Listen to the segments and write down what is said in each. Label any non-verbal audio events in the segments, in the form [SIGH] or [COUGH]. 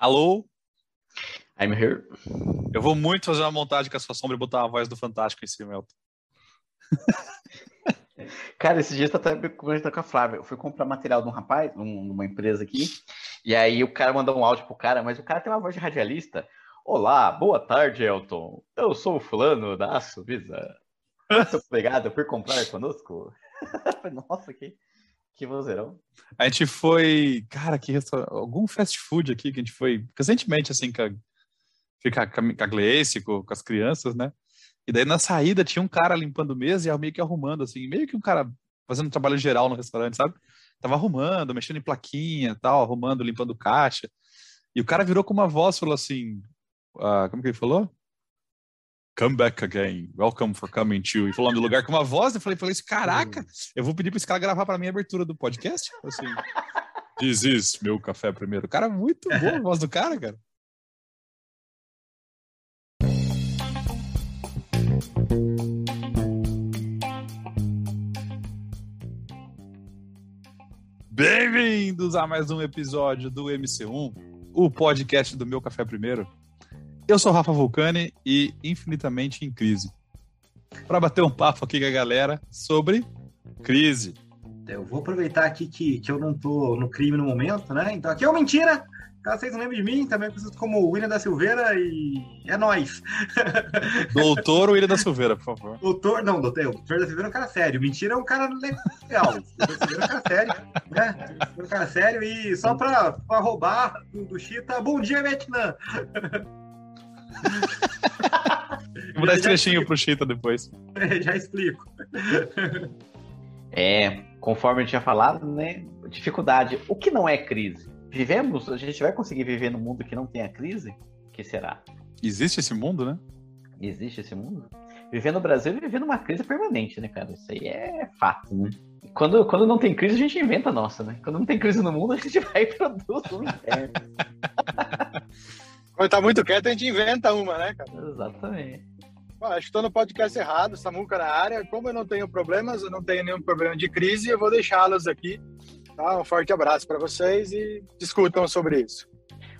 Alô? I'm here. Eu vou muito fazer uma montagem com a sua sombra e botar a voz do Fantástico em cima, Elton. [LAUGHS] Cara, esses dias eu tava conversando com a Flávia. Eu fui comprar material de um rapaz, numa empresa aqui, e aí o cara mandou um áudio pro cara, mas o cara tem uma voz de radialista. Olá, boa tarde, Elton. Eu sou o fulano da Suvisa. [LAUGHS] Muito obrigado por comprar conosco. [LAUGHS] Nossa, que, que vozeirão. A gente foi, cara, que algum fast food aqui que a gente foi recentemente, assim, com a, com a Gleice, com, com as crianças, né? E daí na saída tinha um cara limpando mesa e meio que arrumando, assim, meio que um cara fazendo trabalho geral no restaurante, sabe? Tava arrumando, mexendo em plaquinha tal, arrumando, limpando caixa. E o cara virou com uma voz, falou assim, uh, como que ele falou? Come back again, welcome for coming to. E falou no lugar com uma voz, eu falei, falei assim, caraca, eu vou pedir para esse cara gravar para mim a abertura do podcast. Assim, This is meu café primeiro. Cara, muito boa a voz do cara, cara. Bem-vindos a mais um episódio do MC1, o podcast do Meu Café Primeiro. Eu sou Rafa Vulcani e infinitamente em crise. Para bater um papo aqui com a galera sobre crise. Eu vou aproveitar aqui que, que eu não tô no crime no momento, né? Então aqui é uma mentira, Caso vocês não lembram de mim, também conhecido como William da Silveira e é nós. [LAUGHS] Doutor William da Silveira, por favor. Doutor, não, doutor, o doutor da Silveira é um cara sério. Mentira é um cara legal. O doutor da Silveira é um cara sério, né? É um cara sério e só pra, pra roubar do, do Chita, bom dia, Vietnã. [LAUGHS] [LAUGHS] Vou dar esse trechinho pro Chita depois. É, já explico. É, conforme eu tinha falado, né? Dificuldade. O que não é crise? vivemos, a gente vai conseguir viver num mundo que não tenha crise? O que será? Existe esse mundo, né? Existe esse mundo? Viver no Brasil é viver numa crise permanente, né, cara? Isso aí é fato, né? Quando, quando não tem crise, a gente inventa a nossa, né? Quando não tem crise no mundo, a gente [LAUGHS] vai e produz um interno. Quando tá muito quieto, a gente inventa uma, né, cara? Exatamente. Bom, acho que estou no podcast errado, Samuca na área. Como eu não tenho problemas, eu não tenho nenhum problema de crise, eu vou deixá-los aqui Tá? Um forte abraço para vocês e discutam sobre isso.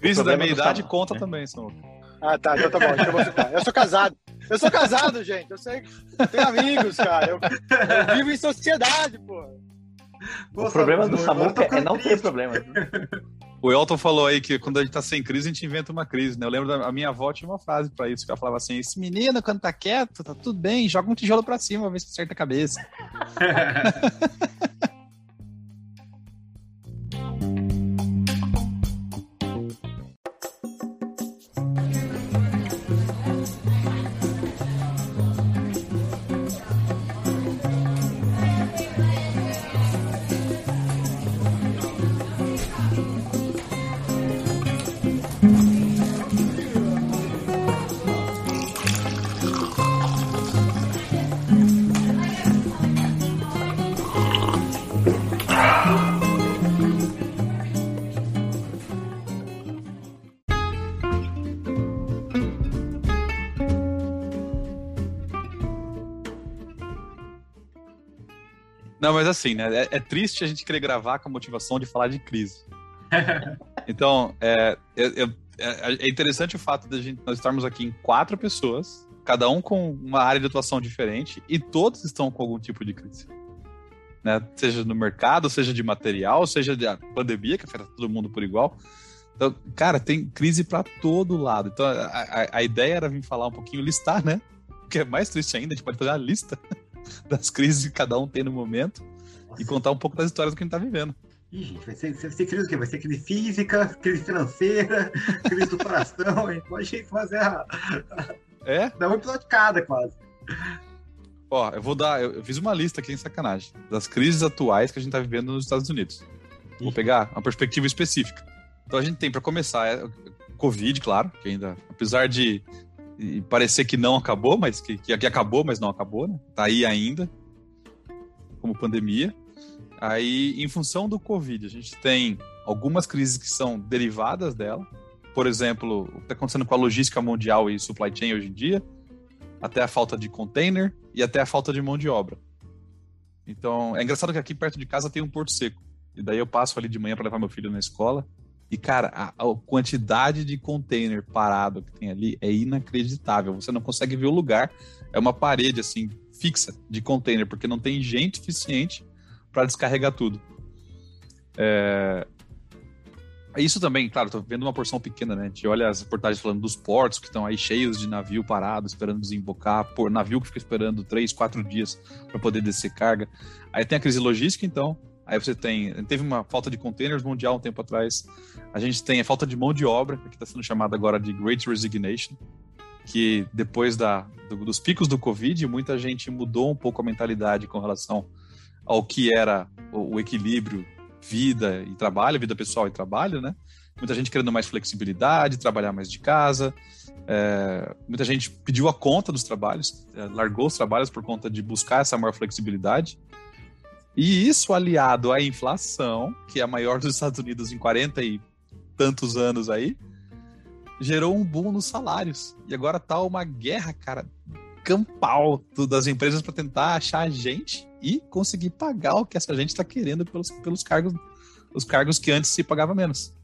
Crise da meia idade conta né? também, Samuca. Ah, tá, então tá bom. Então eu, vou ficar. eu sou casado. Eu sou casado, gente. Eu sei que tenho amigos, cara. Eu, eu vivo em sociedade, pô. O problema do Samuca é não ter problema. [LAUGHS] O Elton falou aí que quando a gente tá sem crise, a gente inventa uma crise, né? Eu lembro da minha avó tinha uma frase para isso, que ela falava assim: esse menino, quando tá quieto, tá tudo bem, joga um tijolo para cima, vê se acerta a cabeça. [LAUGHS] Não, mas assim, né? É, é, triste a gente querer gravar com a motivação de falar de crise. [LAUGHS] então, é, é, é, interessante o fato de gente, nós estarmos aqui em quatro pessoas, cada um com uma área de atuação diferente, e todos estão com algum tipo de crise. Né? Seja no mercado, seja de material, seja de pandemia, que afeta todo mundo por igual. Então, cara, tem crise para todo lado. Então, a, a, a, ideia era vir falar um pouquinho, listar, né? O que é mais triste ainda, a gente pode fazer uma lista [LAUGHS] das crises que cada um tem no momento Nossa. e contar um pouco das histórias do que a gente tá vivendo. Ih, gente, vai ser, vai ser crise o quê? Vai ser crise física, crise financeira, [LAUGHS] crise do coração, a gente pode fazer a... É? Dá um episódio de cada, quase. Ó, eu vou dar, eu, eu, fiz uma lista aqui em sacanagem, das crises atuais que a gente tá vivendo nos Estados Unidos. Ih. Vou pegar uma perspectiva específica. Então a gente tem, para começar, é, Covid, claro, que ainda, apesar de e parecer que não acabou, mas que, que, acabou, mas não acabou, né? Tá aí ainda, como pandemia. Aí, em função do Covid, a gente tem algumas crises que são derivadas dela. Por exemplo, o que está acontecendo com a logística mundial e supply chain hoje em dia, até a falta de container e até a falta de mão de obra. Então, é engraçado que aqui perto de casa tem um porto seco. E daí eu passo ali de manhã para levar meu filho na escola. E, cara, a, a quantidade de container parado que tem ali é inacreditável. Você não consegue ver o lugar. É uma parede, assim, fixa de container, porque não tem gente suficiente para descarregar tudo. É... Isso também, claro, estou vendo uma porção pequena, né? A gente olha as reportagens falando dos portos que estão aí cheios de navio parado, esperando desembocar, por navio que fica esperando três, quatro dias para poder descer carga. Aí tem a crise logística, então. Aí você tem. Teve uma falta de containers mundial um tempo atrás. A gente tem a falta de mão de obra, que está sendo chamada agora de Great Resignation, que depois da, do, dos picos do Covid, muita gente mudou um pouco a mentalidade com relação ao que era o, o equilíbrio vida e trabalho, vida pessoal e trabalho, né? Muita gente querendo mais flexibilidade, trabalhar mais de casa. É, muita gente pediu a conta dos trabalhos, é, largou os trabalhos por conta de buscar essa maior flexibilidade. E isso aliado à inflação, que é a maior dos Estados Unidos em 40 e tantos anos aí, gerou um boom nos salários. E agora tá uma guerra, cara, campal das empresas para tentar achar gente e conseguir pagar o que essa gente está querendo pelos, pelos cargos, os cargos que antes se pagava menos.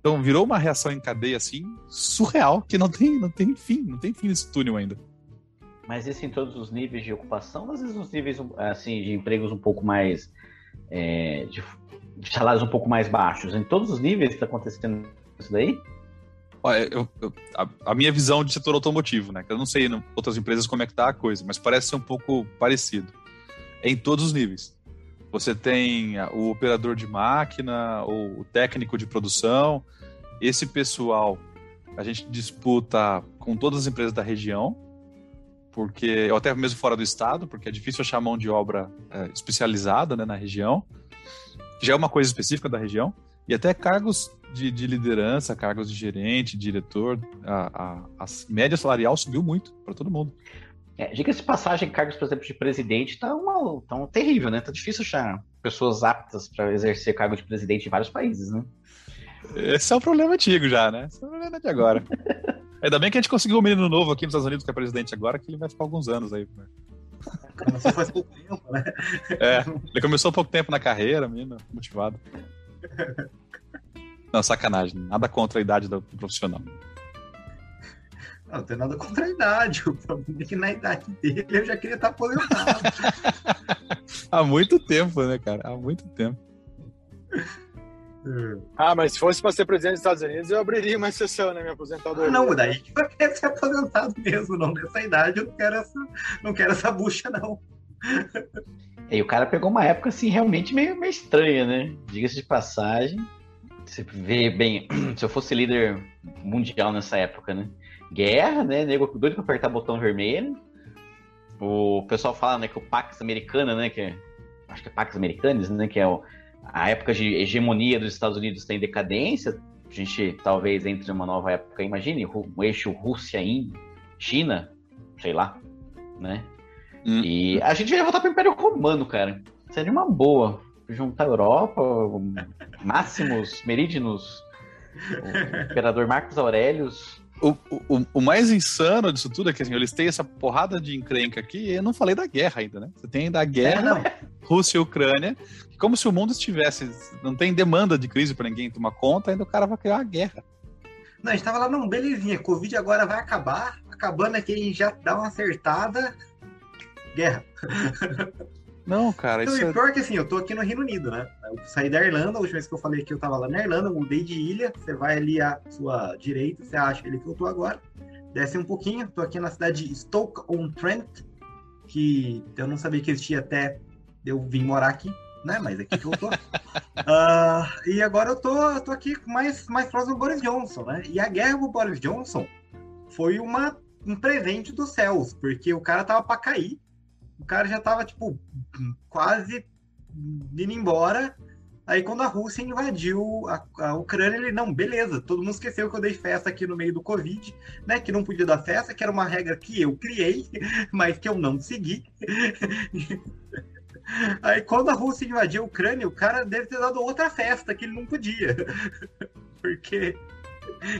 Então virou uma reação em cadeia assim surreal que não tem, não tem fim, não tem fim nesse túnel ainda. Mas isso em todos os níveis de ocupação, às vezes nos níveis assim de empregos um pouco mais é, de, de, salários um pouco mais baixos, em todos os níveis está acontecendo isso daí? Olha, eu, eu, a, a, minha visão de setor automotivo, né? Que eu não sei em outras empresas como é que tá a coisa, mas parece ser um pouco parecido em todos os níveis. Você tem o operador de máquina, o técnico de produção. Esse pessoal a gente disputa com todas as empresas da região, porque ou até mesmo fora do estado, porque é difícil achar mão de obra é, especializada né, na região, já é uma coisa específica da região, e até cargos de, de liderança, cargos de gerente, diretor, a, a, a média salarial subiu muito para todo mundo. É, Diga-se de passagem, cargos, por exemplo, de presidente tá, uma, tá um terrível, né? Tá difícil achar pessoas aptas para exercer cargo de presidente em vários países, né? Esse é o problema antigo já, né? Esse é o problema de agora. [LAUGHS] Ainda bem que a gente conseguiu um menino novo aqui nos Estados Unidos que é presidente agora, que ele vai ficar alguns anos aí. Né? Começou faz pouco tempo, né? É, ele começou há pouco tempo na carreira, menino, motivado. Não, sacanagem. Nada contra a idade do profissional. Não, não tem nada contra a idade. O problema é que na idade dele eu já queria estar aposentado. [LAUGHS] Há muito tempo, né, cara? Há muito tempo. Ah, mas se fosse para ser presidente dos Estados Unidos, eu abriria uma exceção na né, minha aposentadoria. Ah, não, daí que eu quero ser aposentado mesmo, não. Nessa idade eu não quero essa, não quero essa bucha, não. E o cara pegou uma época assim realmente meio, meio estranha, né? Diga-se de passagem. Você vê bem, [CLEARS THROAT] se eu fosse líder mundial nessa época, né? guerra, né? Nego doido pra apertar botão vermelho. O pessoal fala, né, que o Pax Americana, né, que é, acho que é Pax Americanos, né, que é o, a época de hegemonia dos Estados Unidos tem decadência. A gente talvez entre numa nova época, imagine, o eixo Rússia, China, sei lá, né? Hum. E a gente vai voltar pro Império Romano, cara. Seria uma boa. Juntar a Europa, [LAUGHS] Máximos, Merídinos, o Imperador Marcos Aurelius, o, o, o, mais insano disso tudo é que assim, eles têm essa porrada de encrenca aqui e eu não falei da guerra ainda, né? Você tem ainda a guerra, é, Rússia e Ucrânia, como se o mundo estivesse. Não tem demanda de crise para ninguém tomar conta, ainda o cara vai criar uma guerra. Não, a gente tava lá, não, belezinha, Covid agora vai acabar, acabando aqui a gente já dá uma acertada. Guerra. [LAUGHS] Não, cara, então, isso é... pior que assim, eu tô aqui no Reino Unido, né? Eu saí da Irlanda, a última vez que eu falei que eu tava lá na Irlanda, mudei de ilha, você vai ali à sua direita, você acha ele que eu tô agora, desce um pouquinho, tô aqui na cidade de Stoke-on-Trent, que eu não sabia que existia até eu vim morar aqui, né? Mas é aqui que eu tô. uh, [LAUGHS] e agora eu tô, eu tô aqui mais, mais próximo do Boris Johnson, né? E a guerra com o Boris Johnson foi uma, um presente dos céus, porque o cara tava para cair, o cara já tava, tipo, quase indo embora. Aí quando a Rússia invadiu a, a, Ucrânia, ele, não, beleza, todo mundo esqueceu que eu dei festa aqui no meio do Covid, né? Que não podia dar festa, que era uma regra que eu criei, [LAUGHS] mas que eu não segui. [LAUGHS] Aí quando a Rússia invadiu a Ucrânia, o cara deve ter dado outra festa que ele não podia. [LAUGHS] Porque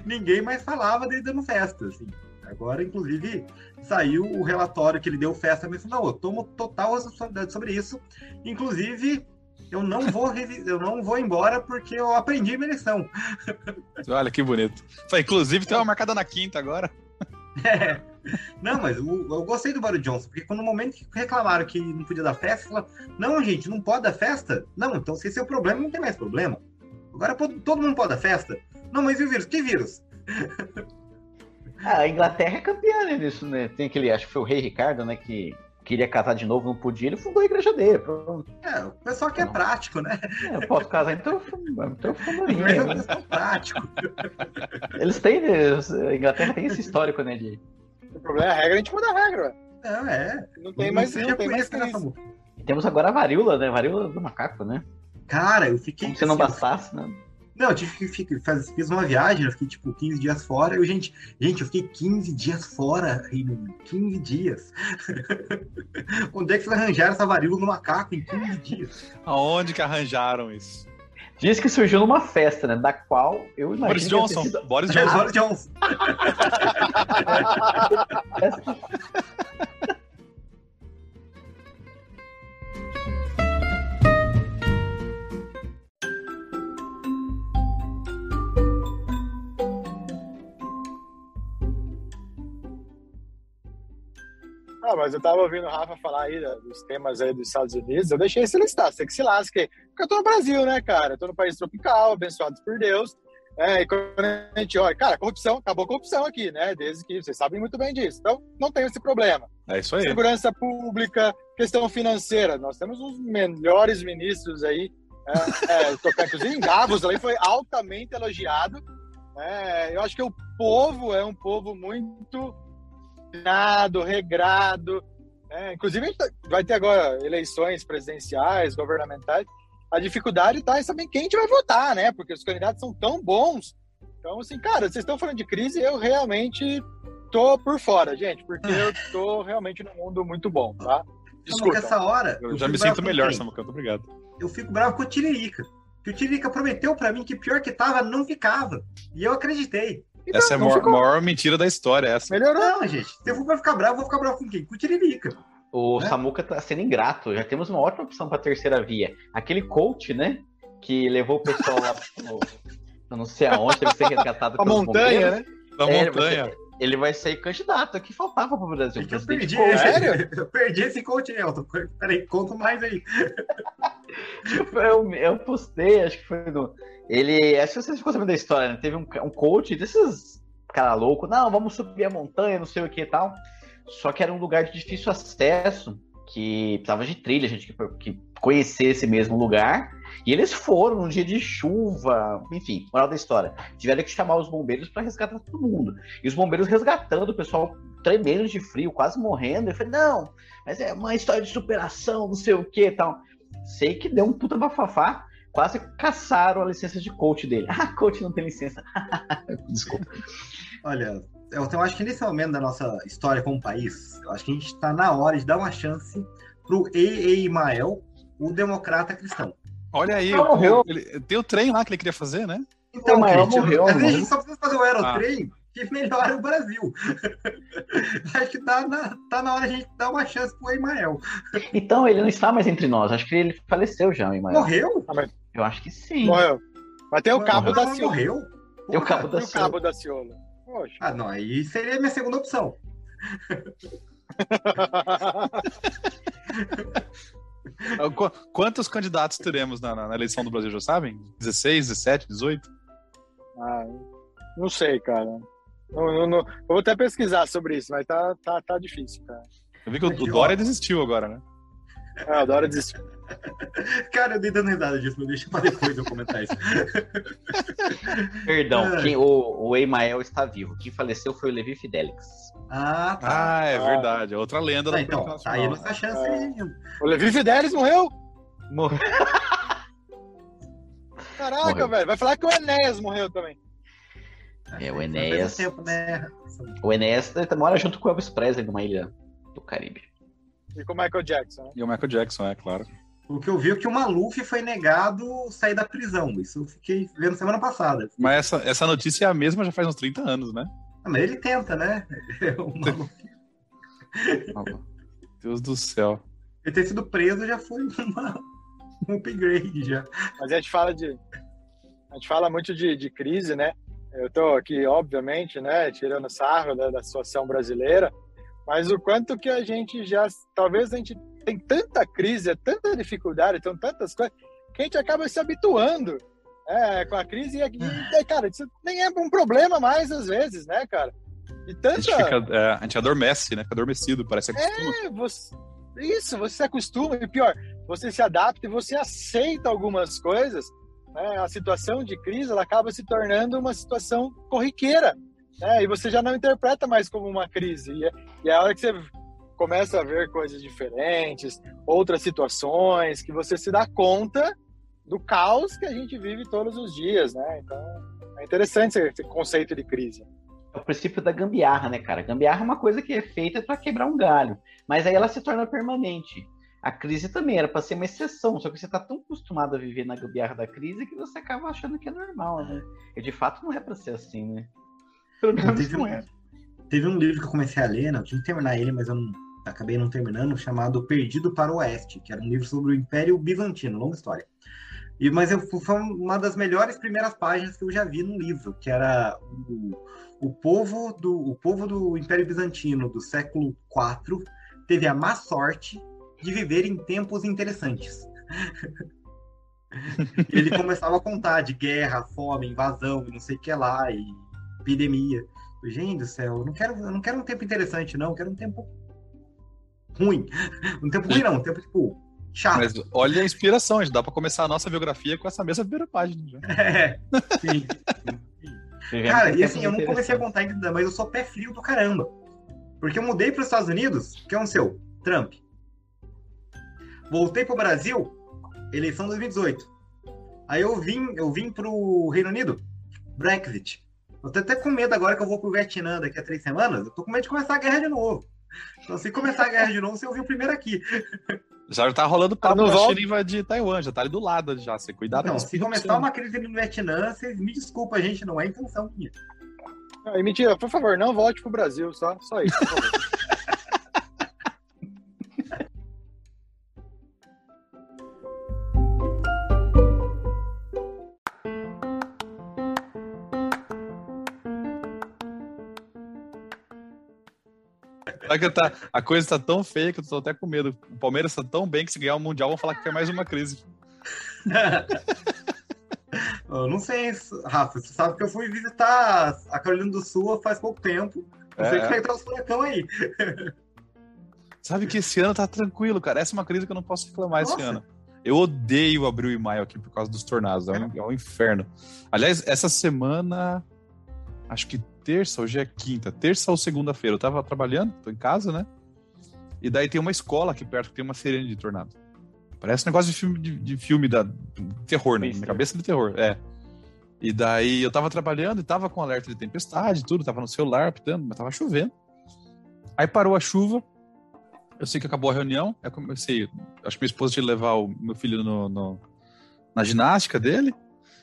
ninguém mais falava dele dando festa, assim. Agora, inclusive, saiu o relatório que ele deu festa, mas não, eu tomo total responsabilidade sobre isso. Inclusive, eu não vou eu não vou embora porque eu aprendi minha lição. [LAUGHS] Olha que bonito. Foi, inclusive, tem uma marcada na quinta agora. [LAUGHS] É. Não, mas o- eu gostei do Boris Johnson, porque quando no momento que reclamaram que não podia dar festa, falaram, não, gente, não pode dar festa? Não, então se esse é o problema, não tem mais problema. Agora todo mundo pode dar festa? Não, mas e o vírus? Que vírus? [LAUGHS] Ah, a Inglaterra é campeã né, nisso, né? Tem aquele, acho que foi o rei Ricardo, né, que queria casar de novo, não podia, ele fundou a igreja dele. Pronto. É, o pessoal que é Não. prático, né? É, eu posso casar, então eu fundo- então eu Mas é pessoal [LAUGHS] prático. Eles têm, né, a Inglaterra tem esse histórico, né, de... O problema é a regra, a gente muda a regra. Não, é. Não tem mais, seja não tem mais isso E temos agora a varíola, né, varíola do macaco, né? Cara, eu fiquei. Como se não assim, bastasse, né? Não, eu tive que ficar, faz- fiz uma viagem, eu fiquei tipo 15 dias fora. Eu, gente, gente, eu fiquei 15 dias fora, Reino Unido. 15 dias. [LAUGHS] Onde é que vocês arranjaram essa varíola no macaco em 15 dias? Aonde que arranjaram isso? Diz que surgiu numa festa, né, da qual eu imagino Boris Johnson. sido Boris Johnson. Boris Johnson. [LAUGHS] [LAUGHS] Ah, mas eu tava ouvindo o Rafa falar aí da- dos temas aí dos Estados Unidos, eu deixei esse listar, você que se lasque. Porque eu tô no Brasil, né, cara? Eu tô no país tropical, abençoados por Deus. É, e quando a gente olha, cara, corrupção, acabou a corrupção aqui, né? Desde que vocês sabem muito bem disso. Então, não tem esse problema. É isso aí. Segurança pública, questão financeira. Nós temos os melhores ministros aí. É, é, tocar, inclusive em Davos ali foi altamente elogiado. É, eu acho que o povo é um povo muito treinado, regrado. É, inclusive, a gente tá- vai ter agora eleições presidenciais, governamentais. A dificuldade está em saber quem a gente vai votar, né? Porque os candidatos são tão bons. Então, assim, cara, vocês estão falando de crise, eu realmente tô por fora, gente, porque eu [LAUGHS] tô realmente num mundo muito bom, tá? Desculpa. Essa hora. Eu já fico me sinto melhor? Samucanto. Obrigado. Eu fico bravo com o Tiririca. Que o Tiririca prometeu pra mim que pior que tava, não ficava. E eu acreditei. Então, Essa é a maior, ficou. maior mentira da história, essa. Melhorou. Não, gente. Se eu for pra ficar bravo, vou ficar bravo com quem? Com o Tiririca. O Né? Samuca tá sendo ingrato. Já temos uma ótima opção para terceira via. Aquele coach, né? Que levou o pessoal lá pro, [LAUGHS] eu não sei aonde, deve ser resgatado A pelos montanha, bombeiros. né? Da É, montanha. Ele vai ser candidato. É que faltava pro Brasil. É que eu perdi. coach. [LAUGHS] Sério? Eu perdi esse coach, Elton. Peraí, conta mais aí. [LAUGHS] Eu, eu postei, acho que foi no. Ele. Acho que vocês ficou sabendo da história, né? Teve um, um coach desses cara louco. Não, vamos subir a montanha, não sei o que e tal. Só que era um lugar de difícil acesso, que precisava de trilha, gente que, que conhecesse mesmo lugar. E eles foram num dia de chuva, enfim, moral da história. Tiveram que chamar os bombeiros para resgatar todo mundo. E os bombeiros resgatando o pessoal tremendo de frio, quase morrendo. Eu falei, não, mas é uma história de superação, não sei o que e tal. Sei que deu um puta bafafá. Quase caçaram a licença de coach dele. [LAUGHS] Ah, coach não tem licença. [LAUGHS] Desculpa. Olha, eu, eu acho que nesse momento da nossa história como país, eu acho que a gente está na hora de dar uma chance pro E. Imael, o democrata cristão. Olha aí, o- morreu. ele- tem o trem lá que ele queria fazer, né? Então, Imael gente, morreu, vezes [LAUGHS] a gente só precisa fazer o aerotrem que melhora o Brasil. [LAUGHS] acho que tá na, tá na hora de a gente dar uma chance pro Imael. Então, ele não está mais entre nós. Acho que ele faleceu já, Imael. Morreu? Eu acho que sim. Morreu. Mas tem o cabo Não, da não Ciolo. Morreu? Tem o cabo da E o cabo da Ciolo. Poxa. Ah, não, aí seria a minha segunda opção. Ah, [LAUGHS] qu- Quantos candidatos teremos na, na- na eleição do Brasil, já sabem? 16, 17, 18? Ah, não sei, cara. Não, não, não- Eu vou até pesquisar sobre isso, mas tá, tá, tá difícil, cara. Eu vi que o, Aqui, o ó. Dória desistiu agora, né? Ah, a Dora desistiu. [LAUGHS] Cara, eu dei dando risada disso, mas deixa pra depois eu comentar isso. [LAUGHS] Perdão, Ai. quem- o, o Emael está vivo. Quem faleceu foi o Levi Fidelix. Ah, tá. Ah, é Ah. verdade. É outra lenda Ah, da então, tá aí nacional. nossa chance É. aí. O Levi Fidelis morreu? Morreu. Caraca, Morreu. velho. Vai falar que o Enéas morreu também. É, o Ao mesmo Enéas. tempo, né? O Enéas ele mora junto com o Elvis Presley numa ilha do Caribe. E com o Michael Jackson, né? E o Michael Jackson, é claro. O que eu vi é que o Maluf foi negado sair da prisão. Isso eu fiquei vendo semana passada. Mas essa, essa notícia é a mesma já faz uns 30 anos, né? Ah, mas ele tenta, né? [LAUGHS] O Maluf, [LAUGHS] Deus do céu. ele ter sido preso já foi uma, um upgrade já. Mas a gente fala de. A gente fala muito de, de crise, né? Eu estou aqui, obviamente, né, tirando sarro da, da situação brasileira, mas o quanto que a gente já. Talvez a gente tem tanta crise, tanta dificuldade, tem tantas coisas, que a gente acaba se habituando é, com a crise. E, e, cara, isso nem é um problema mais às vezes, né, cara? E tanta... a, gente fica, é, a gente adormece, né? Fica adormecido, parece que acostuma. É, você... isso, você se acostuma, e pior, você se adapta e você aceita algumas coisas. Né? A situação de crise ela acaba se tornando uma situação corriqueira. Né? E você já não interpreta mais como uma crise. E é, e é a hora que você começa a ver coisas diferentes, outras situações, que você se dá conta do caos que a gente vive todos os dias, né? Então, é interessante esse conceito de crise. É o princípio da gambiarra, né, cara? Gambiarra é uma coisa que é feita para quebrar um galho, mas aí ela se torna permanente. A crise também era para ser uma exceção, só que você está tão acostumado a viver na gambiarra da crise que você acaba achando que é normal, né? E de fato não é para ser assim, né? Pelo menos teve não um, é. Teve um livro que eu comecei a ler, não, eu tinha que terminar ele, mas eu não, acabei não terminando, chamado Perdido para o Oeste, que era um livro sobre o Império Bizantino, longa história. E, mas eu, foi uma das melhores primeiras páginas que eu já vi num livro, que era o, o, povo, do, o povo do Império Bizantino do século IV teve a má sorte de viver em tempos interessantes. [LAUGHS] Ele começava a contar de guerra, fome, invasão, não sei o que lá, e epidemia. Gente do céu, eu não quero, eu não quero um tempo interessante, não, eu quero um tempo ruim. Um tempo ruim, não, um tempo tipo chato. Mas olha a inspiração, a gente dá pra começar a nossa biografia com essa mesma primeira página. Já. [LAUGHS] É, sim. sim. Cara, e assim, eu não comecei a contar ainda, mas eu sou pé frio do caramba. Porque eu mudei para os Estados Unidos, que é um seu, Trump. Voltei pro Brasil, eleição 2018. Aí eu vim, eu vim pro Reino Unido, Brexit. Eu tô até com medo agora que eu vou pro Vietnã daqui a três semanas. Eu tô com medo de começar a guerra de novo. Então, se começar a guerra de novo, você ouviu primeiro aqui. [LAUGHS] Já tá rolando papo ah, da China invadir Taiwan, já tá ali do lado já. Você cuidado Não, se começar uma crise no Vietnã, vocês me desculpa, gente, não é intenção minha. Não, mentira, por favor, não volte pro Brasil, só, só isso, [LAUGHS] favor. que tá, a coisa tá tão feia que eu tô até com medo. O Palmeiras tá tão bem que se ganhar o Mundial vão falar que quer mais uma crise. [LAUGHS] eu não sei, Rafa. Você sabe que eu fui visitar a Carolina do Sul faz pouco tempo. Eu é. sei que vai estar os furacão aí. [LAUGHS] Sabe que esse ano tá tranquilo, cara. Essa é uma crise que eu não posso reclamar Nossa. esse ano. Eu odeio abril e maio aqui por causa dos tornados. É um, é um inferno. Aliás, essa semana. Acho que terça, hoje é quinta, terça ou segunda-feira. Eu tava trabalhando, tô em casa, né? E daí tem uma escola aqui perto que tem uma sirene de tornado. Parece um negócio de filme de, de filme da terror, né? Cabeça de terror, é. E daí eu tava trabalhando e tava com alerta de tempestade, tudo, tava no celular pitando, mas tava chovendo. Aí parou a chuva. Eu sei que acabou a reunião. Eu comecei. Acho que minha esposa tinha que levar o meu filho no, no, na ginástica dele.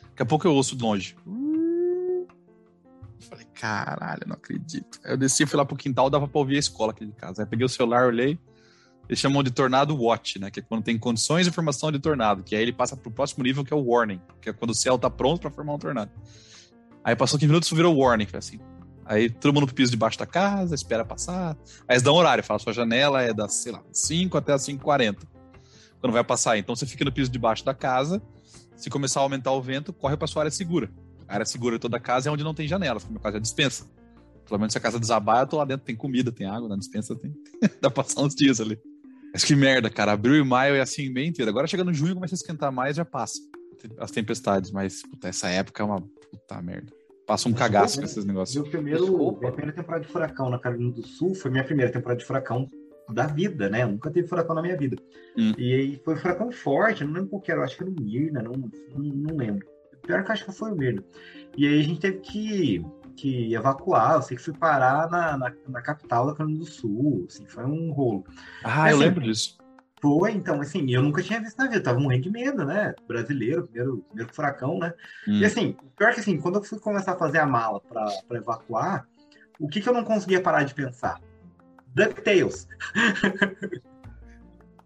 Daqui a pouco eu ouço de longe. Falei, caralho, não acredito. Eu desci, fui lá pro quintal, dava pra ouvir a escola aqui de casa. Aí peguei o celular, olhei. Eles chamam de tornado watch, né? Que é quando tem condições de formação de tornado. Que aí ele passa pro próximo nível, que é o warning. Que é quando o céu tá pronto para formar um tornado. Aí passou 15 minutos, virou warning. Assim. Aí todo mundo pro piso debaixo da casa, espera passar. Aí eles dão horário, fala, sua janela é das, sei lá, 5 até as 5h40. Quando vai passar. Então você fica no piso debaixo da casa. Se começar a aumentar o vento, corre pra sua área segura. A área segura de toda a casa é onde não tem janelas, como no caso é a dispensa. Pelo menos se a casa desabar, eu tô lá dentro, tem comida, tem água, na dispensa tem. [LAUGHS] Dá pra passar uns dias ali. Mas que merda, cara. Abril e maio é assim bem inteiro. Agora chegando junho, começa a esquentar mais, já passa as tempestades. Mas, puta, essa época é uma puta merda. Passa um cagaço com esses negócios. Meu primeiro, minha primeira temporada de furacão na Carolina do Sul foi minha primeira temporada de furacão da vida, né? Eu nunca teve furacão na minha vida. Hum. E aí foi um furacão forte, não lembro qual que era, acho que era o Mirna, não, não, não lembro. Pior que acho que foi o Mirna. E aí a gente teve que, que evacuar, eu sei que fui parar na, na, na capital da Carolina do Sul, assim, foi um rolo. Ah, Mas, eu assim, lembro disso. Foi, então, assim, eu nunca tinha visto na vida, tava morrendo de medo, né? Brasileiro, primeiro, primeiro furacão, né? Hum. E assim, pior que assim, quando eu fui começar a fazer a mala para evacuar, o que, que eu não conseguia parar de pensar? DuckTales.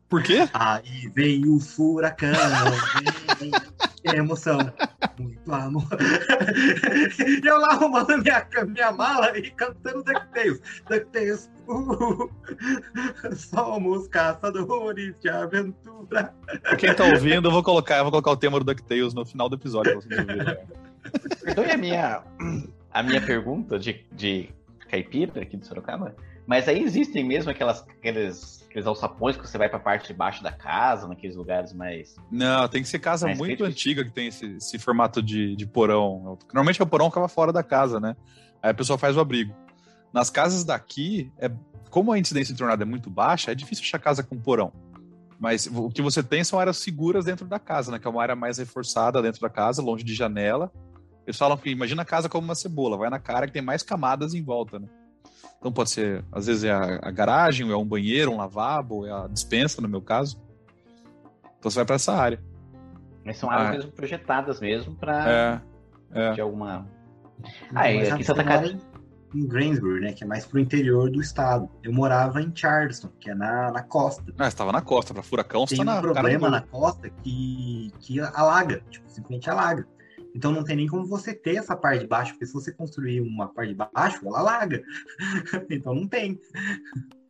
Por quê? Aí vem o furacão, vem, vem, emoção, muito amor. E [LAUGHS] eu lá arrumando minha, minha mala e cantando DuckTales. DuckTales, uh, somos caçadores de aventura. Pra quem tá ouvindo, eu vou colocar, eu vou colocar o tema do DuckTales no final do episódio pra vocês ouvirem. Perdoe a minha, a minha pergunta de, de caipira aqui de Sorocaba, mas aí existem mesmo aquelas, aqueles, aqueles alçapões que você vai pra parte de baixo da casa, naqueles lugares mais. Não, tem que ser casa muito críticos. antiga que tem esse, esse formato de, de porão. Normalmente é o porão que ficava fora da casa, né? Aí a pessoa faz o abrigo. Nas casas daqui, é, como a incidência de tornado é muito baixa, é difícil achar casa com porão. Mas o que você tem são áreas seguras dentro da casa, né? Que é uma área mais reforçada dentro da casa, longe de janela. Eles falam que imagina a casa como uma cebola, vai na cara que tem mais camadas em volta, né? Então pode ser, às vezes é a, a garagem, ou é um banheiro, um lavabo, ou é a dispensa, no meu caso. Então você vai para essa área. Mas são áreas Ah. mesmo projetadas mesmo pra É, é. de alguma. Ah, Mas aqui em eu Santa Catarina. Em Greensbury, né? Que é mais pro interior do estado. Eu morava em Charleston, que é na, na costa. Ah, você tava na costa, para furacão, você Tem tá um na cara problema na costa que, que alaga, tipo, simplesmente alaga. Então não tem nem como você ter essa parte de baixo, porque se você construir uma parte de baixo, ela alaga. [LAUGHS] então não tem.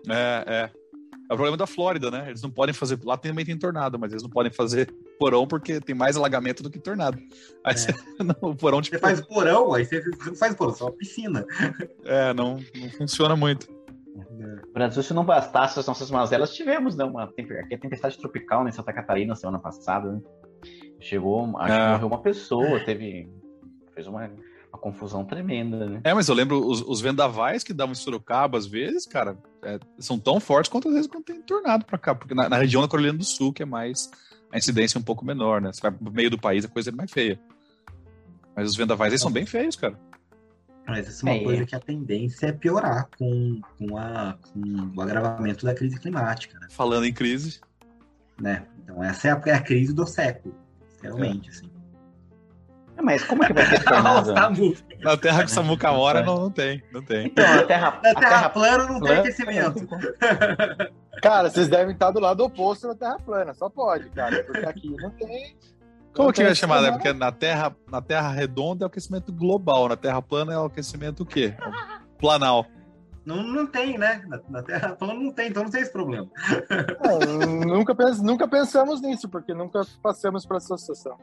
É, é. É o problema da Flórida, né? Eles não podem fazer. Lá também tem tornado, mas eles não podem fazer porão porque tem mais alagamento do que tornado. Aí É. você, [LAUGHS] não, o porão, tipo, Você faz porão, aí você, você não faz porão, só uma piscina. é, não, não funciona muito. Brasil, se não bastasse as nossas mazelas, tivemos né, uma é tempestade tropical né, em Santa Catarina semana passada. né? Chegou, acho que É. morreu uma pessoa, teve. fez uma, uma confusão tremenda, né? É, mas eu lembro os, os vendavais que davam em Sorocaba, às vezes, cara, é, são tão fortes quanto às vezes quando tem tornado pra cá. Porque na, na região da Carolina do Sul, que é mais. a incidência é um pouco menor, né? Você vai pro meio do país, a coisa é mais feia. Mas os vendavais aí são bem feios, cara. Mas isso é uma É. coisa que a tendência é piorar com, com, a, com o agravamento da crise climática, né? Falando em crise. né? Então essa é a, é a crise do século, realmente, assim. É, Mas como é que vai ter [LAUGHS] tornado? Música. Na terra que o Samuca mora, não, não tem, não tem. então, a Terra. Na a terra plana não tem plana- aquecimento. [LAUGHS] Cara, vocês devem estar do lado oposto da Terra plana, só pode, cara. Porque aqui não tem. Como não que é chamada? É esse porque na terra, na terra redonda é o aquecimento global, na terra plana é o aquecimento o quê? É Planal. Não, não tem, né? Na, na terra plana [LAUGHS] não tem, então não tem esse problema. É, nunca, pens- nunca pensamos nisso, porque nunca passamos por essa situação.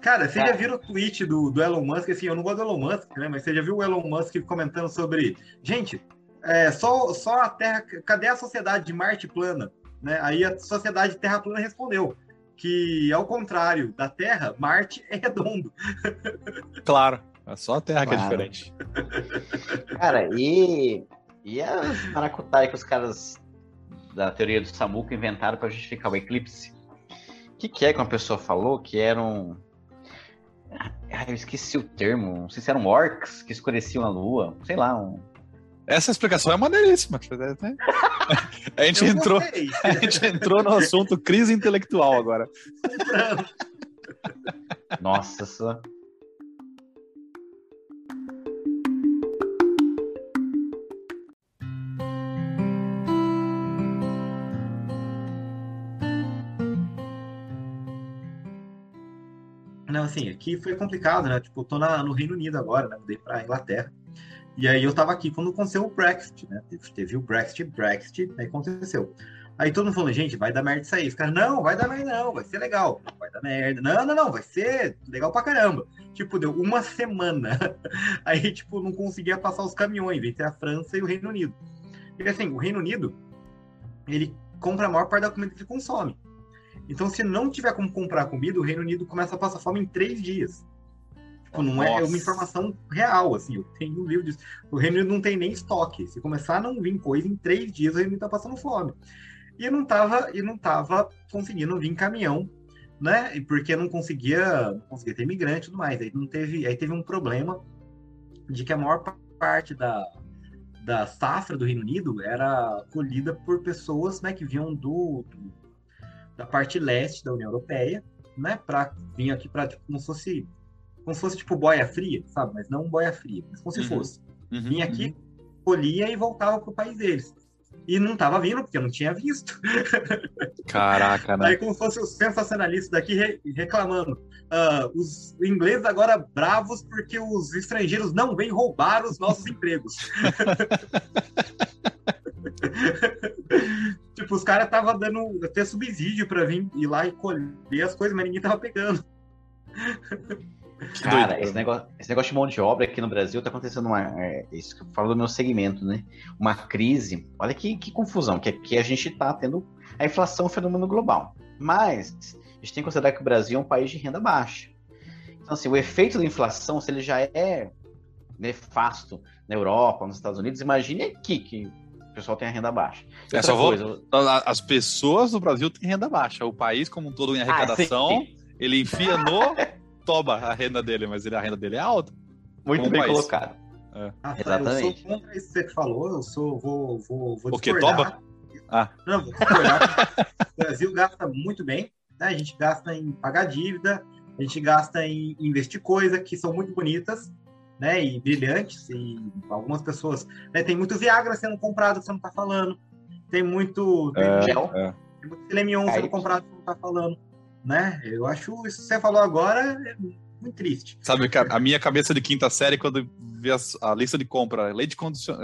Cara, você já Cara. viu o tweet do, do Elon Musk? Assim, eu não gosto do Elon Musk, né? Mas você já viu o Elon Musk comentando sobre. Gente, é, só, só a Terra. Cadê a sociedade de Marte plana? Né? Aí a sociedade Terra plana respondeu que, ao contrário da Terra, Marte é redondo. [LAUGHS] Claro. É só a terra que é Claro. diferente. Cara, e. E as maracutaia que os caras da teoria do Samuca inventaram para justificar o eclipse? O que, que é que uma pessoa falou que eram. Ah, eu esqueci o termo. Não sei se eram orcs que escureciam a lua. Sei lá. Um... Essa explicação é maneiríssima. [LAUGHS] A gente, entrou, [LAUGHS] a gente entrou no assunto crise intelectual agora. Nossa, Não, assim, aqui foi complicado, né? Tipo, eu tô na- no Reino Unido agora, né? Mudei pra Inglaterra. E aí eu tava aqui quando aconteceu o Brexit, né? Teve, teve o Brexit, Brexit, aí aconteceu. Aí todo mundo falando, gente, vai dar merda isso aí. Caras, não, vai dar merda não, vai ser legal. Vai dar merda. Não, não, não, vai ser legal pra caramba. Tipo, deu uma [LAUGHS] semana. Aí, tipo, não conseguia passar os caminhões entre a França e o Reino Unido. E assim, o Reino Unido, ele compra a maior parte da comida que ele consome. Então, se não tiver como comprar comida, o Reino Unido começa a passar fome em três dias. Tipo, não é, é uma informação real, assim. Eu tenho um livro disso. O Reino Unido não tem nem estoque. Se começar a não vir coisa, em três dias o Reino Unido tá passando fome. E não tava, e não tava conseguindo vir caminhão, né? E Porque não conseguia, não conseguia ter imigrante e tudo mais. Aí não teve, aí teve um problema de que a maior parte da, da safra do Reino Unido era colhida por pessoas, né, que vinham do, do- da parte leste da União Europeia, né, para vir aqui para tipo, como se fosse como se fosse tipo boia fria, sabe? Mas não boia fria, mas como se Uhum. fosse. Uhum, Vinha aqui, colhia e voltava pro país deles. e não estava vindo, porque eu não tinha visto. [LAUGHS] Caraca, né? Aí, como fosse os sensacionalistas daqui re reclamando. Uh, os ingleses agora bravos porque os estrangeiros não vêm roubar os nossos empregos. [LAUGHS] [LAUGHS] tipo, os caras estavam dando até subsídio para vir ir lá e colher as coisas, mas ninguém tava pegando. Cara, esse negócio, esse negócio de mão de obra aqui no Brasil tá acontecendo uma. É, isso que eu falo do meu segmento, né? Uma crise. Olha que, que confusão, que aqui a gente tá tendo. A inflação é um fenômeno global. Mas a gente tem que considerar que o Brasil é um país de renda baixa. Então, assim, o efeito da inflação, se ele já é nefasto na Europa, nos Estados Unidos, imagine aqui que o pessoal tem a renda baixa. É, só vou... As pessoas do Brasil têm renda baixa. O país, como um todo, em ah, arrecadação, ah, ele enfia no [LAUGHS] toba a renda dele, mas a renda dele é alta. Muito bem país. colocado. É. Ah, Exatamente. Eu sou contra isso que você falou, eu sou, vou, vou, vou O que, toba? Ah. Não, vou discordar. o Brasil gasta muito bem, né? a gente gasta em pagar dívida, a gente gasta em investir coisas que são muito bonitas, né, e brilhantes, e algumas pessoas, né, tem muito Viagra sendo comprado que você não está falando, tem muito, é, gel, é. tem muito Telemion sendo comprado que você não está falando, né? Eu acho isso que você falou agora é muito triste. Sabe, a minha cabeça de quinta série, quando vi a, a lista de compra, leite, condicion...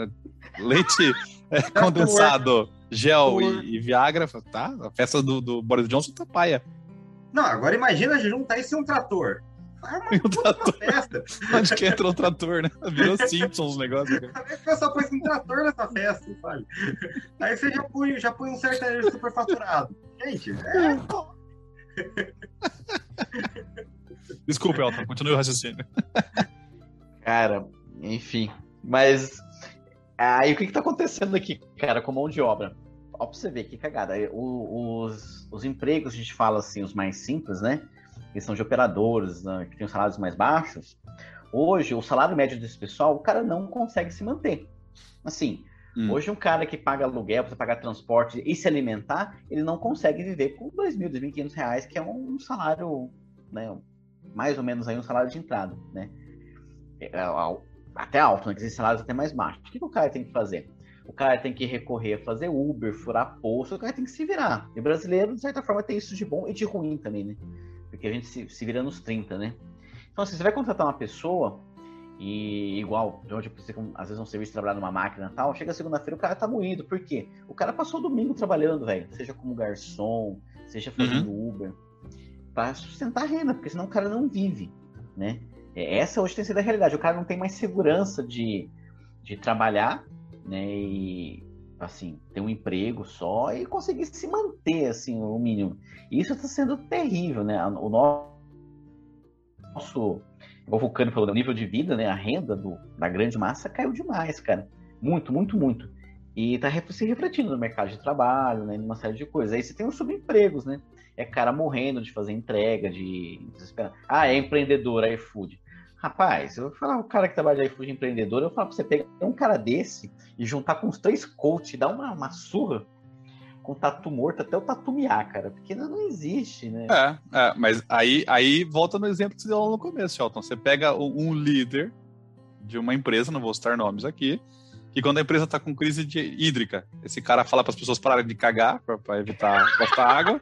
leite [LAUGHS] é, condensado, gel e, e, Viagra, tá? A festa do, do Boris Johnson tá paia. Não, agora imagina juntar isso em um trator. Trator. festa. Onde que entra o trator, né? Virou Simpsons o negócio. Aí o pessoal pôs um trator nessa festa, sabe? Aí você já põe, já põe um sertanejo superfaturado. Gente, é... Desculpa, Elton, continue o raciocínio. Cara, enfim. Mas aí o que, que tá acontecendo aqui, cara, com mão de obra? Ó, pra você ver que cagada. os, os empregos, a gente fala assim, os mais simples, né? Que são de operadores, né? que têm salários mais baixos. Hoje, o salário médio desse pessoal, o cara não consegue se manter. Assim, Hum. Hoje, um cara que paga aluguel, precisa pagar transporte e se alimentar, ele não consegue viver com R$ 2.000, 2.500 reais, que é um salário, né, mais ou menos aí um salário de entrada, né? É, é, até alto, né? Que esses salários até mais baixos. O que, que o cara tem que fazer? O cara tem que recorrer a fazer Uber, furar poço, o cara tem que se virar. E brasileiro, de certa forma, tem isso de bom e de ruim também, né? Porque a gente se, se vira nos 30, né? Então, assim, você vai contratar uma pessoa, e igual, de onde você, às vezes, um serviço trabalhar numa máquina e tal, chega segunda-feira o cara tá moído. Por quê? O cara passou o domingo trabalhando, velho. Seja como garçom, seja fazendo uhum. Uber. Pra sustentar a renda, porque senão o cara não vive, né? É, essa hoje tem sido a realidade. O cara não tem mais segurança de, de trabalhar, né? E, assim, ter um emprego só e conseguir se manter, assim, o mínimo. Isso está sendo terrível, né? O nosso igual Vulcano falou, o nível de vida, né, a renda do, da grande massa caiu demais, cara. Muito, muito, muito. E tá se refletindo no mercado de trabalho, né, numa série de coisas. Aí você tem os subempregos, né? É cara morrendo de fazer entrega, de Ah, é empreendedor, iFood. Rapaz, eu falar o cara que trabalha de iFood empreendedor, eu falo pra você pegar um cara desse e juntar com os três coach, dar uma, uma surra, com tatu morto até o tatu miar, cara, porque não, existe, né? É, é, mas aí, aí volta no exemplo que você deu no começo, Shelton. Você pega um líder de uma empresa, não vou citar nomes aqui, que quando a empresa está com crise de hídrica, esse cara fala para as pessoas pararem de cagar para evitar gastar água,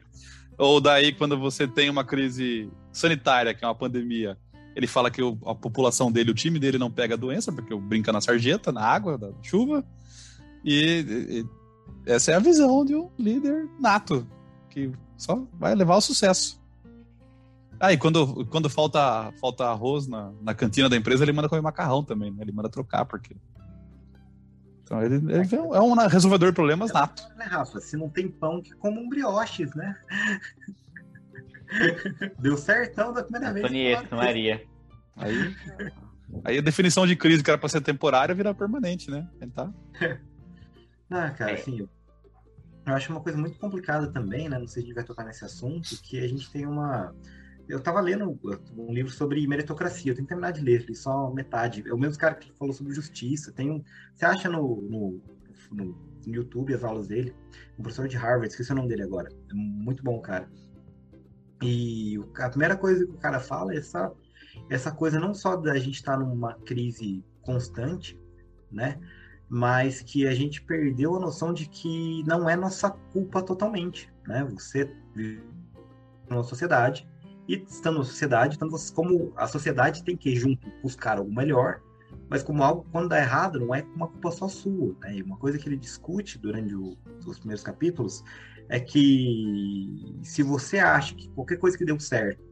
ou daí quando você tem uma crise sanitária, que é uma pandemia, ele fala que a população dele, o time dele não pega doença, porque brinca na sarjeta, na água, da chuva, e, e essa é a visão de um líder nato, que só vai levar ao sucesso. Ah, e quando, quando falta, falta arroz na, na cantina da empresa, ele manda comer macarrão também, né? Ele manda trocar, porque. Então, ele, ele é um resolvedor de problemas nato. Né, Rafa? Se não tem pão, que como um brioches, né? [LAUGHS] Deu certão da primeira vez. Antonieta, Maria. Aí, aí a definição de crise que era para ser temporária vira permanente, né? Tentar. [LAUGHS] Ah, cara, é. assim, eu acho uma coisa muito complicada também, né? Não sei se a gente vai tocar nesse assunto, que a gente tem uma. Eu estava lendo um livro sobre meritocracia, eu tenho que terminar de ler, li só metade. É o mesmo cara que falou sobre justiça. Tem um. Você acha no, no, no, no YouTube as aulas dele? Um professor de Harvard, esqueci o nome dele agora. É muito bom, cara. E a primeira coisa que o cara fala é essa, essa coisa não só da gente estar tá numa crise constante, né? mas que a gente perdeu a noção de que não é nossa culpa totalmente, né? Você vive numa sociedade e estando na sociedade, tanto como a sociedade tem que junto buscar algo melhor, mas como algo quando dá errado não é uma culpa só sua, né? E uma coisa que ele discute durante o, os primeiros capítulos é que se você acha que qualquer coisa que deu certo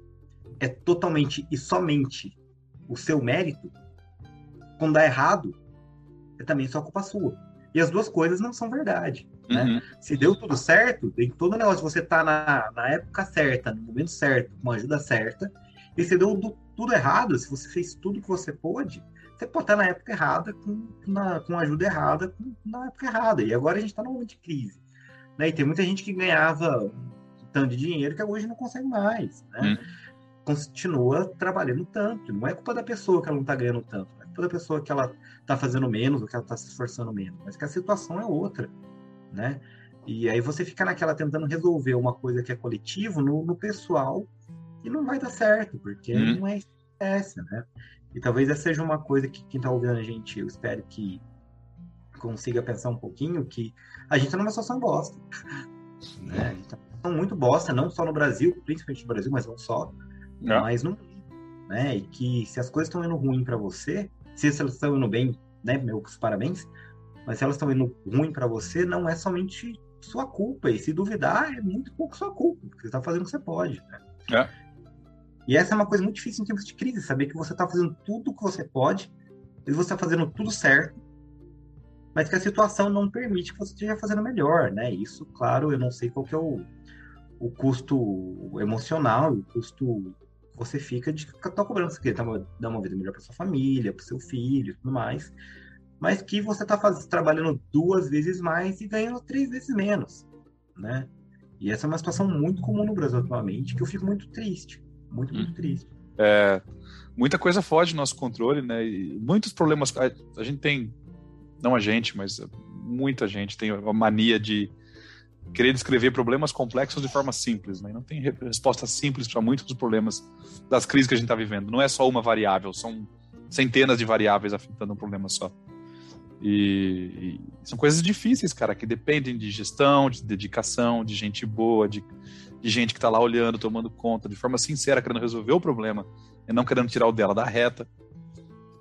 é totalmente e somente o seu mérito, quando dá errado, é também só culpa sua. E as duas coisas não são verdade. Né? Uhum. Se deu tudo certo, tem todo o negócio, você tá na, na época certa, no momento certo, com a ajuda certa, e se deu do, tudo errado, se você fez tudo que você pôde, você pode estar na época errada, com, na, com ajuda errada, com, na época errada. E agora a gente está num momento de crise. Né? E tem muita gente que ganhava tanto de dinheiro que hoje não consegue mais. Né? Uhum. Continua trabalhando tanto. Não é culpa da pessoa que ela não está ganhando tanto. Não é culpa da pessoa que ela está fazendo menos ou que ela está se esforçando menos. Mas que a situação é outra né? E aí você fica naquela tentando resolver uma coisa que é coletivo no, no pessoal e não vai dar certo, porque uhum. não é essa, né? E talvez essa seja uma coisa que quem está ouvindo a gente, eu espero que consiga pensar um pouquinho, que a gente está numa situação bosta. Né? A gente tá numa muito bosta, não só no Brasil, principalmente no Brasil, mas não só, não. mas no mundo. Né? E que se as coisas estão indo ruim para você, se elas estão indo bem, né, meus parabéns, mas se elas estão indo ruim para você, não é somente sua culpa. E se duvidar, é muito pouco sua culpa, porque você está fazendo o que você pode. Né? É. E essa é uma coisa muito difícil em tempos de crise, saber que você está fazendo tudo o que você pode, e você está fazendo tudo certo, mas que a situação não permite que você esteja fazendo melhor, né? Isso, claro, eu não sei qual que é o, o custo emocional, o custo que você fica de estar tá cobrando, você quer dar uma vida melhor para sua família, para seu filho e tudo mais mas que você está trabalhando duas vezes mais e ganhando três vezes menos, né? E essa é uma situação muito comum no Brasil atualmente, que eu fico muito triste, muito, muito hum. triste. É, muita coisa foge do nosso controle, né? E muitos problemas, a, a gente tem, não a gente, mas muita gente tem a mania de querer descrever problemas complexos de forma simples, né? Não tem resposta simples para muitos dos problemas das crises que a gente está vivendo. Não é só uma variável, são centenas de variáveis afetando um problema só. E, e, são coisas difíceis, cara, que dependem de gestão, de dedicação, de gente boa, de, de gente que está lá olhando, tomando conta, de forma sincera, querendo resolver o problema e não querendo tirar o dela da reta.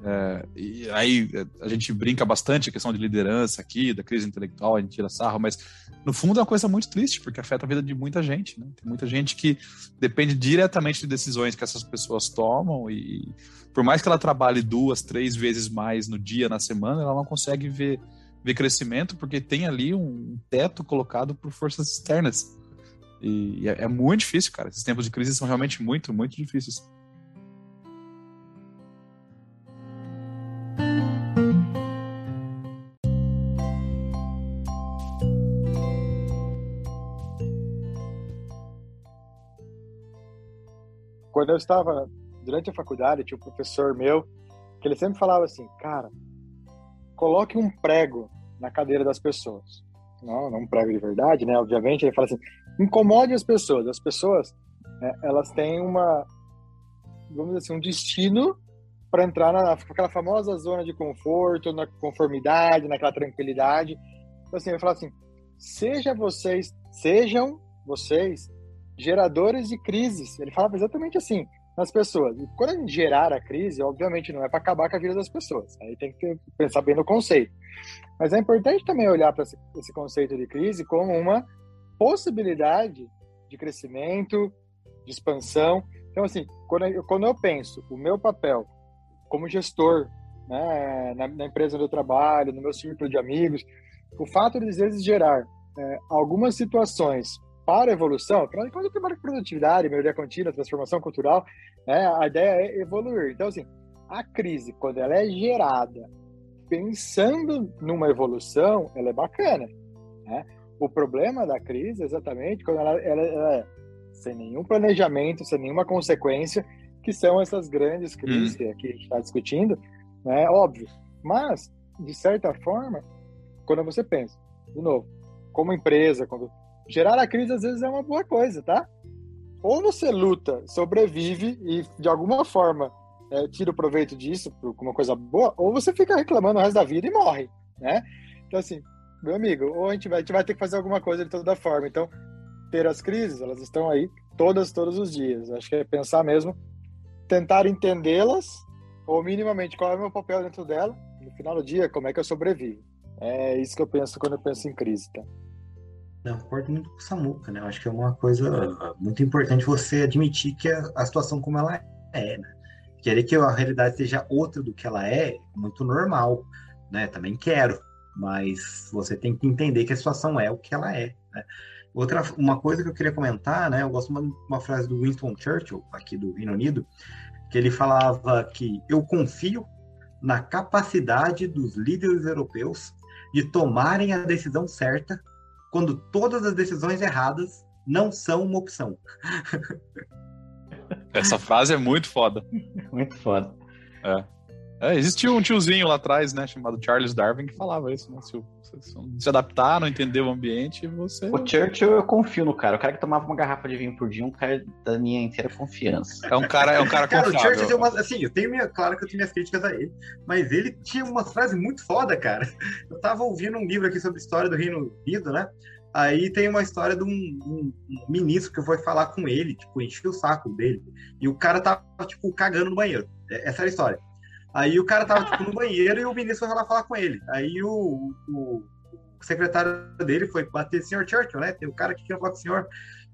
É, e aí a gente brinca bastante a questão de liderança aqui, da crise intelectual, a gente tira sarro, mas no fundo é uma coisa muito triste, porque afeta a vida de muita gente. Né? Tem muita gente que depende diretamente de decisões que essas pessoas tomam, e por mais que ela trabalhe duas, três vezes mais no dia, na semana, ela não consegue ver, ver crescimento, porque tem ali um teto colocado por forças externas. E é, é muito difícil, cara. Esses tempos de crise são realmente muito, muito difíceis. Quando eu estava durante a faculdade, tinha um professor meu que ele sempre falava assim, cara, coloque um prego na cadeira das pessoas. Não, não um prego de verdade, né? Obviamente, ele fala assim, incomode as pessoas. As pessoas, né, elas têm uma, vamos dizer assim, um destino para entrar na, naquela famosa zona de conforto, na conformidade, naquela tranquilidade. Então, assim, eu falo assim, seja vocês, sejam vocês geradores de crises. Ele falava exatamente assim nas pessoas. E quando a gente gerar a crise, obviamente não é para acabar com a vida das pessoas. Aí tem que pensar bem no conceito. Mas é importante também olhar para esse, conceito de crise como uma possibilidade de crescimento, de expansão. Então, assim, quando eu, quando eu penso o meu papel como gestor né, na, na, empresa eu trabalho, no meu círculo de amigos, o fato de, às vezes, gerar é, algumas situações para a evolução, quando eu trabalho com produtividade, melhoria contínua, transformação cultural, né, a ideia é evoluir. Então, assim, a crise, quando ela é gerada pensando numa evolução, ela é bacana. Né? O problema da crise, exatamente, quando ela, ela, ela é sem nenhum planejamento, sem nenhuma consequência, que são essas grandes crises hum. que a gente está discutindo, né? Óbvio. Mas, de certa forma, quando você pensa, de novo, como empresa, quando gerar a crise às vezes é uma boa coisa, tá? Ou você luta, sobrevive e de alguma forma é, tira o proveito disso como uma coisa boa, ou você fica reclamando o resto da vida e morre. né? Então, assim, meu amigo, ou a gente vai, a gente vai ter que fazer alguma coisa de toda forma. Então, ter as crises, elas estão aí todas, todos os dias. Acho que é pensar mesmo, tentar entendê-las, ou minimamente qual é o meu papel dentro dela, no final do dia, como é que eu sobrevivo. É isso que eu penso quando eu penso em crise, tá? Não, concordo muito com o Samuca, né? Eu acho que é uma coisa muito importante você admitir que a, a situação como ela é, né? Querer que a realidade seja outra do que ela é, muito normal, né? Também quero, mas você tem que entender que a situação é o que ela é, né? Outra, uma coisa que eu queria comentar, né? Eu gosto de uma, uma frase do Winston Churchill, aqui do Reino Unido, que ele falava que eu confio na capacidade dos líderes europeus de tomarem a decisão certa quando todas as decisões erradas não são uma opção. Essa frase é muito foda. [LAUGHS] Muito foda. É. É, existia um tiozinho lá atrás, né, chamado Charles Darwin, que falava isso, né? Se você se adaptar, não entender o ambiente, você. O Churchill, eu confio no cara. O cara que tomava uma garrafa de vinho por dia, um cara da minha inteira confiança. É um cara, é um cara Cara, o confiável. Churchill tem uma, assim, eu tenho minha, claro que eu tenho minhas críticas a ele, mas ele tinha uma frase muito foda, cara. Eu tava ouvindo um livro aqui sobre a história do Reino Unido, né? Aí tem uma história de um, um- um ministro que foi falar com ele, tipo, encheu o saco dele. E o cara tava, tipo, cagando no banheiro. É- Essa era a história. Aí o cara tava, tipo, no banheiro e o ministro foi lá falar com ele. Aí o, o- o secretário dele foi bater, senhor Churchill, né? Tem o cara que quer falar com o senhor.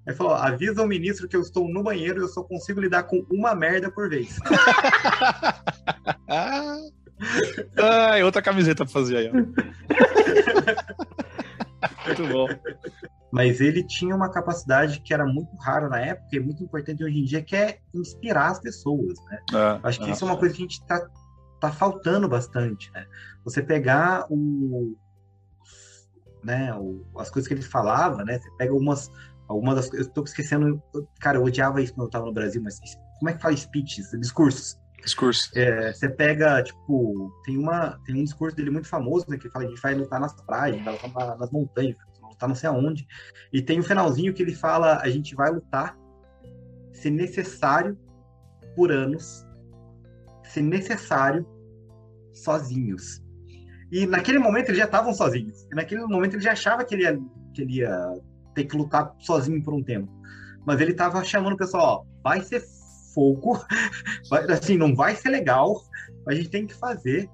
Aí falou, avisa o ministro que eu estou no banheiro e eu só consigo lidar com uma merda por vez. Ah, [LAUGHS] Ai, outra camiseta pra fazer aí, ó. [LAUGHS] Muito bom. Mas ele tinha uma capacidade que era muito rara na época e muito importante hoje em dia, que é inspirar as pessoas, né? É, Acho que é. isso é uma coisa que a gente tá, tá faltando bastante, né? Você pegar o, né, o- as coisas que ele falava, né? Você pega algumas, algumas das coisas, eu tô esquecendo, cara, eu odiava isso quando eu tava no Brasil, mas como é que fala speeches, discursos? Discurso. É, você pega, tipo, tem, uma, tem um discurso dele muito famoso, né, que fala que a gente vai lutar nas praias, vai lutar na- nas montanhas, vai lutar não sei aonde. E tem o finalzinho que ele fala, a gente vai lutar, se necessário, por anos, se necessário, sozinhos. E naquele momento eles já estavam sozinhos. E naquele momento ele já achava que ele ia, que ele ia ter que lutar sozinho por um tempo. Mas ele tava chamando o pessoal, ó, vai ser fogo, [LAUGHS] vai- assim, não vai ser legal, a gente tem que fazer,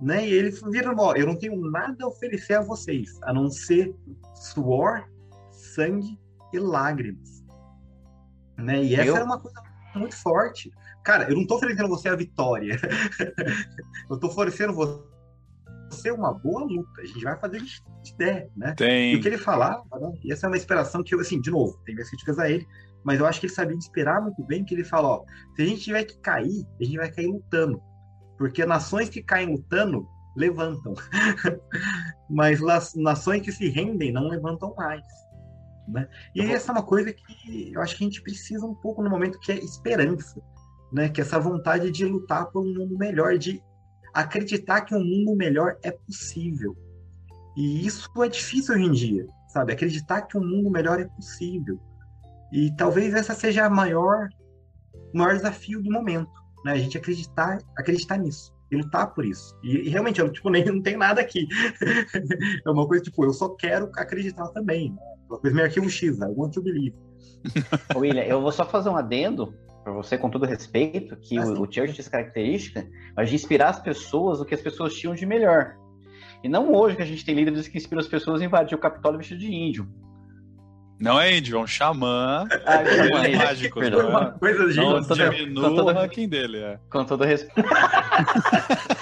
né? E eles viram, ó, eu não tenho nada a oferecer a vocês, a não ser suor, sangue e lágrimas, né? E essa Eu- era uma coisa muito forte. Cara, eu não tô oferecendo você a vitória, [LAUGHS] eu tô oferecendo você uma boa luta, a gente vai fazer o que a gente der, né? E Tem. o que ele falava, né? E essa é uma inspiração que eu, assim, de novo, tem minhas críticas a ele, mas eu acho que ele sabia inspirar muito bem, que ele fala, ó, se a gente tiver que cair, a gente vai cair lutando. Porque nações que caem lutando, levantam. [LAUGHS] mas nações que se rendem não levantam mais. Né? E essa é uma coisa que eu acho que a gente precisa um pouco no momento, que é esperança. Né? Que essa vontade de lutar por um mundo melhor, de acreditar que um mundo melhor é possível. E isso é difícil hoje em dia, sabe? Acreditar que um mundo melhor é possível. E talvez essa seja a maior, o maior desafio do momento, né? A gente acreditar, acreditar nisso e lutar por isso. E, e realmente, eu tipo, [LAUGHS] nem, não tem nada aqui. é uma coisa tipo, eu só quero acreditar também. Né? Uma coisa meio arquivo X, I want to believe. William, eu vou só fazer um adendo para você, com todo respeito, que Ah, o, o Churchill tinha essa característica, mas de inspirar as pessoas o que as pessoas tinham de melhor. E não hoje que a gente tem líderes que inspiram as pessoas a invadir o Capitólio vestido de índio. Não é índio, é um xamã. [LAUGHS] Ah, é mágico, Perdão. né? Uma coisa de Não diminua o ranking dele, é. Com todo respeito. [LAUGHS]